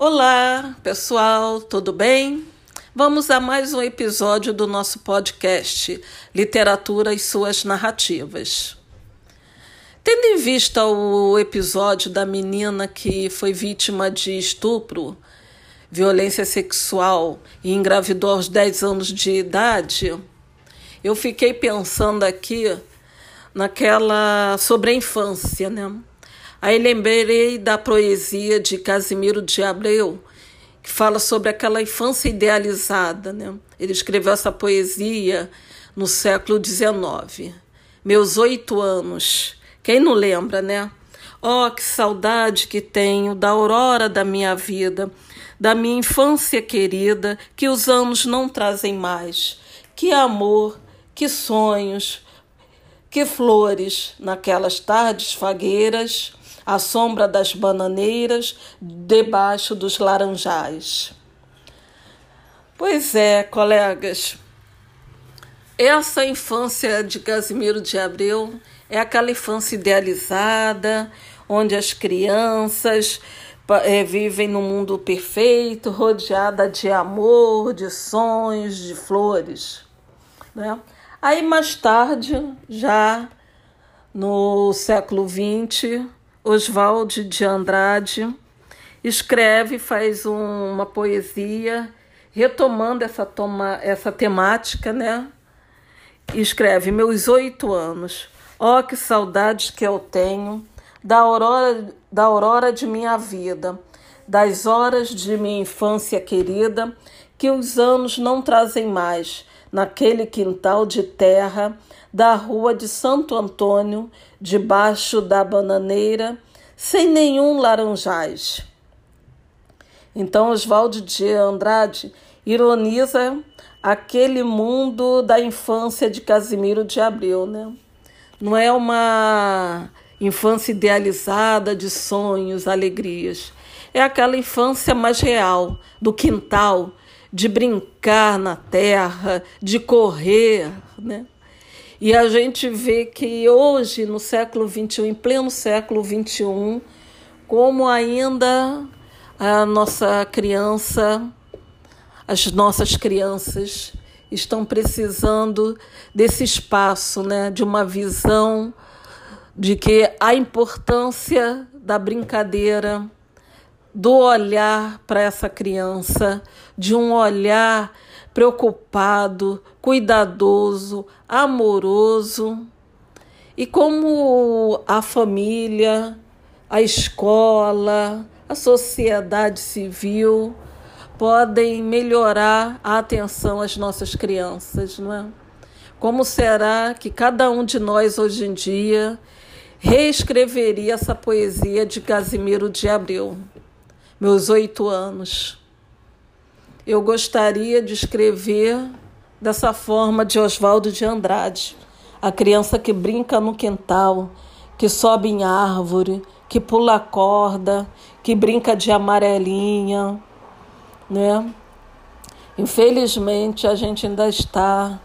Olá, pessoal, tudo bem? Vamos a mais um episódio do nosso podcast Literatura e Suas Narrativas. Tendo em vista o episódio da menina que foi vítima de estupro, violência sexual e engravidou aos 10 anos de idade, eu fiquei pensando aqui naquela sobre a infância, né? Aí lembrei da poesia de Casimiro de Abreu, que fala sobre aquela infância idealizada, né? Ele escreveu essa poesia no século XIX. Meus oito anos. Quem não lembra, né? Oh, que saudade que tenho da aurora da minha vida, da minha infância querida, que os anos não trazem mais. Que amor, que sonhos, que flores naquelas tardes fagueiras, à sombra das bananeiras, debaixo dos laranjais. Pois é, colegas, essa infância de Casimiro de Abreu é aquela infância idealizada, onde as crianças é, vivem num mundo perfeito, rodeada de amor, de sonhos, de flores. Né? Aí mais tarde, já no século XX, Oswald de Andrade escreve, faz um, uma poesia retomando essa, toma, essa temática, né? Escreve: Meus oito anos, ó oh, que saudades que eu tenho da aurora, da aurora de minha vida, das horas de minha infância querida, que os anos não trazem mais naquele quintal de terra da rua de Santo Antônio, debaixo da bananeira, sem nenhum laranjais. Então Oswaldo de Andrade ironiza aquele mundo da infância de Casimiro de Abreu, né? Não é uma infância idealizada de sonhos, alegrias. É aquela infância mais real, do quintal, de brincar na terra, de correr, né? E a gente vê que hoje, no século XXI, em pleno século XXI, como ainda a nossa criança, as nossas crianças estão precisando desse espaço, né, de uma visão de que a importância da brincadeira, do olhar para essa criança, de um olhar preocupado, cuidadoso, amoroso. E como a família, a escola, a sociedade civil podem melhorar a atenção às nossas crianças, não é? Como será que cada um de nós hoje em dia reescreveria essa poesia de Casimiro de Abreu? Meus oito anos. Eu gostaria de escrever dessa forma de Oswaldo de Andrade, a criança que brinca no quintal, que sobe em árvore, que pula corda, que brinca de amarelinha, né? Infelizmente, a gente ainda está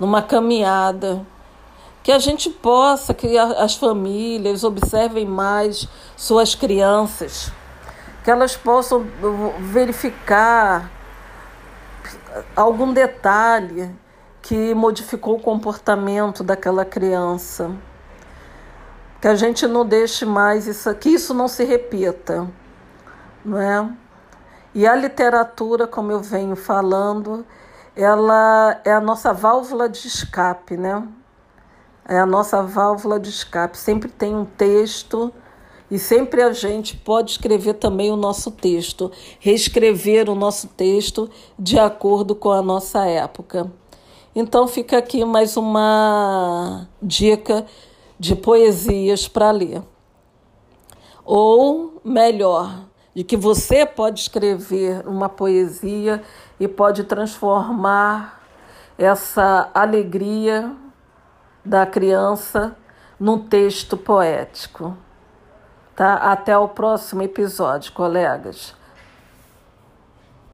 numa caminhada que a gente possa, que as famílias observem mais suas crianças, que elas possam verificar algum detalhe que modificou o comportamento daquela criança. Que a gente não deixe mais isso, que isso não se repita, não é? E a literatura, como eu venho falando, ela é a nossa válvula de escape, né? É a nossa válvula de escape. Sempre tem um texto e sempre a gente pode escrever também o nosso texto, reescrever o nosso texto de acordo com a nossa época. Então fica aqui mais uma dica de poesias para ler. Ou melhor, de que você pode escrever uma poesia e pode transformar essa alegria da criança num texto poético. Tá? Até o próximo episódio, colegas.